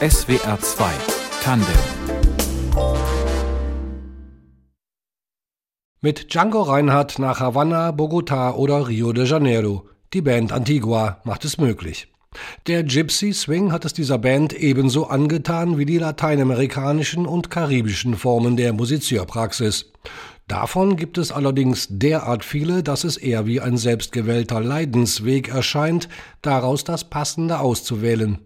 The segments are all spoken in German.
SWR 2 Tandem Mit Django Reinhardt nach Havanna, Bogotá oder Rio de Janeiro. Die Band Antigua macht es möglich. Der Gypsy Swing hat es dieser Band ebenso angetan wie die lateinamerikanischen und karibischen Formen der Musizierpraxis. Davon gibt es allerdings derart viele, dass es eher wie ein selbstgewählter Leidensweg erscheint, daraus das Passende auszuwählen.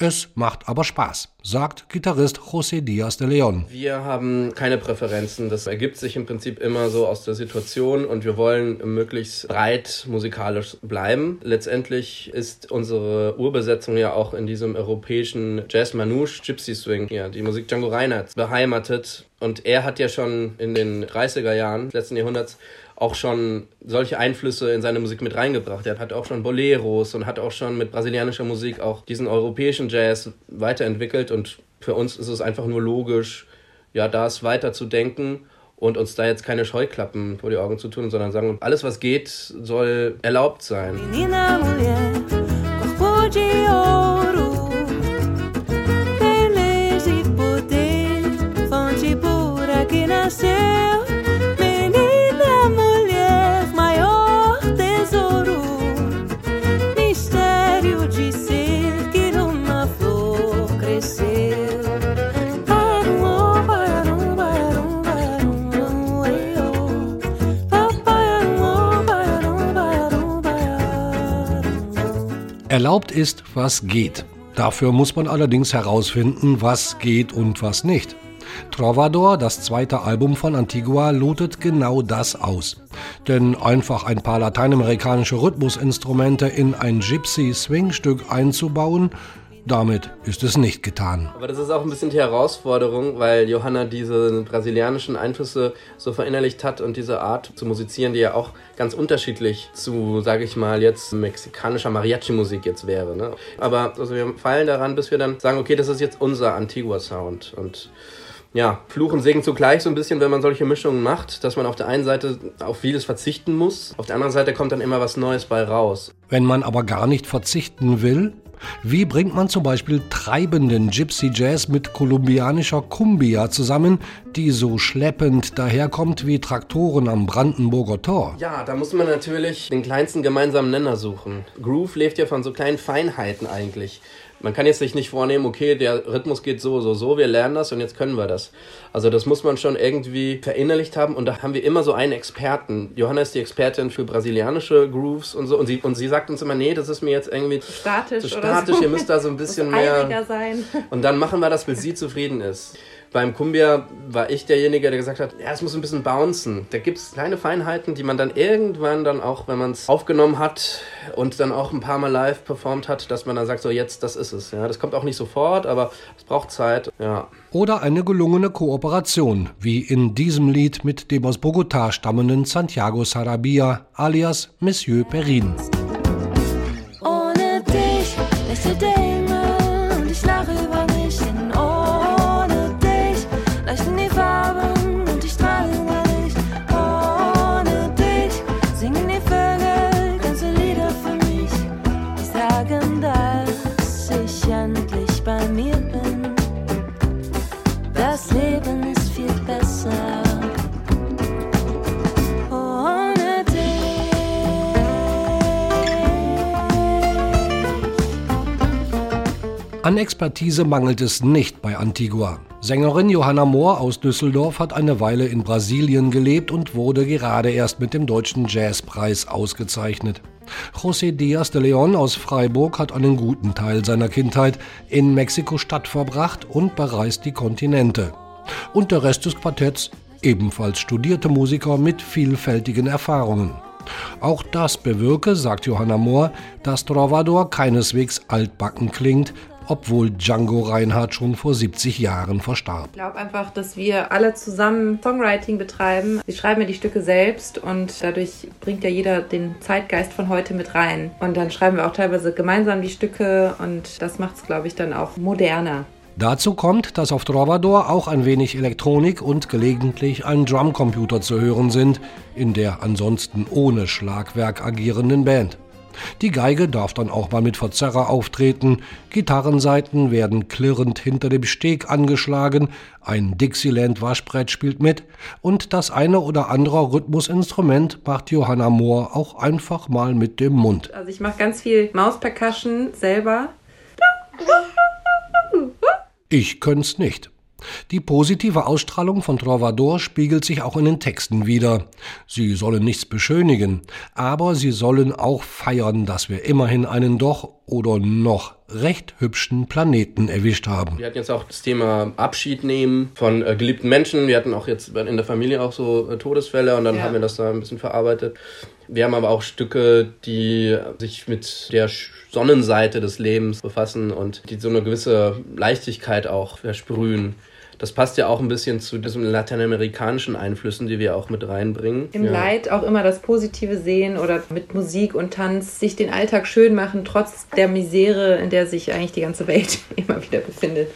Es macht aber Spaß, sagt Gitarrist José Díaz de Leon. Wir haben keine Präferenzen. Das ergibt sich im Prinzip immer so aus der Situation und wir wollen möglichst breit musikalisch bleiben. Letztendlich ist unsere Urbesetzung ja auch in diesem europäischen Jazz Manouche Gypsy Swing, ja, die Musik Django Reinhardt, beheimatet. Und er hat ja schon in den 30er Jahren letzten Jahrhunderts auch schon solche Einflüsse in seine Musik mit reingebracht. Er hat auch schon Boleros und hat auch schon mit brasilianischer Musik auch diesen europäischen Jazz weiterentwickelt und für uns ist es einfach nur logisch, ja, das weiter zu denken und uns da jetzt keine Scheuklappen vor die Augen zu tun, sondern sagen, alles was geht, soll erlaubt sein. Menina, mulher, Erlaubt ist, was geht. Dafür muss man allerdings herausfinden, was geht und was nicht. Trovador, das zweite Album von Antigua, lotet genau das aus. Denn einfach ein paar lateinamerikanische Rhythmusinstrumente in ein Gypsy-Swing-Stück einzubauen, damit ist es nicht getan. Aber das ist auch ein bisschen die Herausforderung, weil Johanna diese brasilianischen Einflüsse so verinnerlicht hat und diese Art zu musizieren, die ja auch ganz unterschiedlich zu, sage ich mal, jetzt mexikanischer Mariachi-Musik jetzt wäre. Ne? Aber also wir fallen daran, bis wir dann sagen, okay, das ist jetzt unser Antigua-Sound und ja, Fluch und Segen zugleich so ein bisschen, wenn man solche Mischungen macht, dass man auf der einen Seite auf vieles verzichten muss, auf der anderen Seite kommt dann immer was Neues bei raus. Wenn man aber gar nicht verzichten will, wie bringt man zum Beispiel treibenden Gypsy Jazz mit kolumbianischer Cumbia zusammen, die so schleppend daherkommt wie Traktoren am Brandenburger Tor? Ja, da muss man natürlich den kleinsten gemeinsamen Nenner suchen. Groove lebt ja von so kleinen Feinheiten eigentlich man kann jetzt sich nicht vornehmen, okay, der Rhythmus geht so, so, so, wir lernen das und jetzt können wir das. Also das muss man schon irgendwie verinnerlicht haben und da haben wir immer so einen Experten. Johanna ist die Expertin für brasilianische Grooves und so und sie, und sie sagt uns immer, nee, das ist mir jetzt irgendwie statisch, zu statisch, so. ihr müsst da so ein bisschen mehr... Sein. Und dann machen wir das, bis sie zufrieden ist. Beim Kumbia war ich derjenige, der gesagt hat, ja, es muss ein bisschen bouncen. Da gibt es kleine Feinheiten, die man dann irgendwann dann auch, wenn man es aufgenommen hat und dann auch ein paar Mal live performt hat, dass man dann sagt, so jetzt, das ist es. Ja, das kommt auch nicht sofort, aber es braucht Zeit. Ja. Oder eine gelungene Kooperation, wie in diesem Lied mit dem aus Bogotá stammenden Santiago Sarabia alias Monsieur Perrin. Ohne dich, An Expertise mangelt es nicht bei Antigua. Sängerin Johanna Mohr aus Düsseldorf hat eine Weile in Brasilien gelebt und wurde gerade erst mit dem Deutschen Jazzpreis ausgezeichnet. José Díaz de Leon aus Freiburg hat einen guten Teil seiner Kindheit in Mexiko-Stadt verbracht und bereist die Kontinente. Und der Rest des Quartetts ebenfalls studierte Musiker mit vielfältigen Erfahrungen. Auch das bewirke, sagt Johanna Mohr, dass Trovador keineswegs altbacken klingt, obwohl Django Reinhardt schon vor 70 Jahren verstarb. Ich glaube einfach, dass wir alle zusammen Songwriting betreiben. Wir schreiben ja die Stücke selbst und dadurch bringt ja jeder den Zeitgeist von heute mit rein. Und dann schreiben wir auch teilweise gemeinsam die Stücke und das macht es, glaube ich, dann auch moderner. Dazu kommt, dass auf Trovador auch ein wenig Elektronik und gelegentlich ein Drumcomputer zu hören sind, in der ansonsten ohne Schlagwerk agierenden Band. Die Geige darf dann auch mal mit Verzerrer auftreten, Gitarrenseiten werden klirrend hinter dem Steg angeschlagen, ein Dixieland-Waschbrett spielt mit und das eine oder andere Rhythmusinstrument macht Johanna Mohr auch einfach mal mit dem Mund. Also ich mache ganz viel Mauspercussion selber. Ich können's nicht. Die positive Ausstrahlung von Trovador spiegelt sich auch in den Texten wider. Sie sollen nichts beschönigen, aber sie sollen auch feiern, dass wir immerhin einen doch oder noch recht hübschen Planeten erwischt haben. Wir hatten jetzt auch das Thema Abschied nehmen von äh, geliebten Menschen. Wir hatten auch jetzt in der Familie auch so äh, Todesfälle und dann ja. haben wir das da ein bisschen verarbeitet. Wir haben aber auch Stücke, die sich mit der Sonnenseite des Lebens befassen und die so eine gewisse Leichtigkeit auch versprühen. Das passt ja auch ein bisschen zu diesen lateinamerikanischen Einflüssen, die wir auch mit reinbringen. Im ja. Leid auch immer das Positive sehen oder mit Musik und Tanz sich den Alltag schön machen, trotz der Misere, in der sich eigentlich die ganze Welt immer wieder befindet.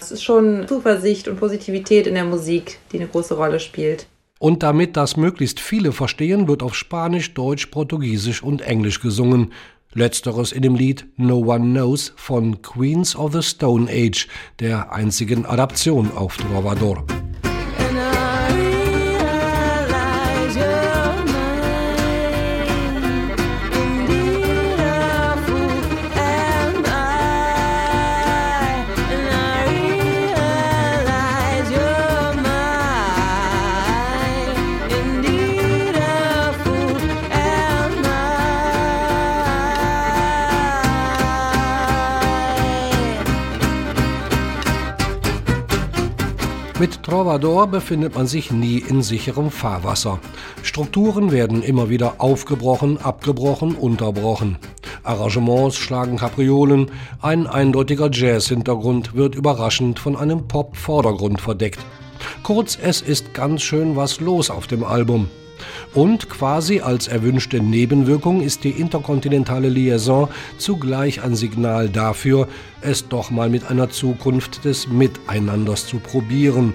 Es ist schon Zuversicht und Positivität in der Musik, die eine große Rolle spielt. Und damit das möglichst viele verstehen, wird auf Spanisch, Deutsch, Portugiesisch und Englisch gesungen. Letzteres in dem Lied No One Knows von Queens of the Stone Age, der einzigen Adaption auf Trovador. Mit Trovador befindet man sich nie in sicherem Fahrwasser. Strukturen werden immer wieder aufgebrochen, abgebrochen, unterbrochen. Arrangements schlagen Kapriolen, ein eindeutiger Jazz-Hintergrund wird überraschend von einem Pop-Vordergrund verdeckt. Kurz, es ist ganz schön was los auf dem Album. Und quasi als erwünschte Nebenwirkung ist die interkontinentale Liaison zugleich ein Signal dafür, es doch mal mit einer Zukunft des Miteinanders zu probieren,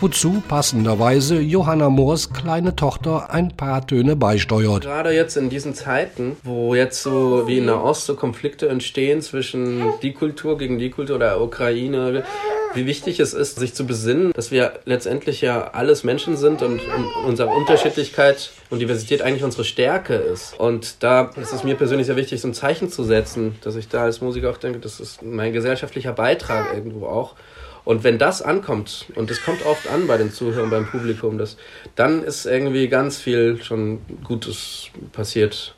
wozu passenderweise Johanna Moors kleine Tochter ein paar Töne beisteuert. Gerade jetzt in diesen Zeiten, wo jetzt so wie in der Ost so Konflikte entstehen zwischen die Kultur gegen die Kultur der Ukraine, wie wichtig es ist, sich zu besinnen, dass wir letztendlich ja alles Menschen sind und, unsere Unterschiedlichkeit und Diversität eigentlich unsere Stärke ist. Und da ist es mir persönlich sehr wichtig, so ein Zeichen zu setzen, dass ich da als Musiker auch denke, das ist mein gesellschaftlicher Beitrag irgendwo auch. Und wenn das ankommt, und das kommt oft an bei den Zuhörern, beim Publikum, das, dann ist irgendwie ganz viel schon Gutes passiert.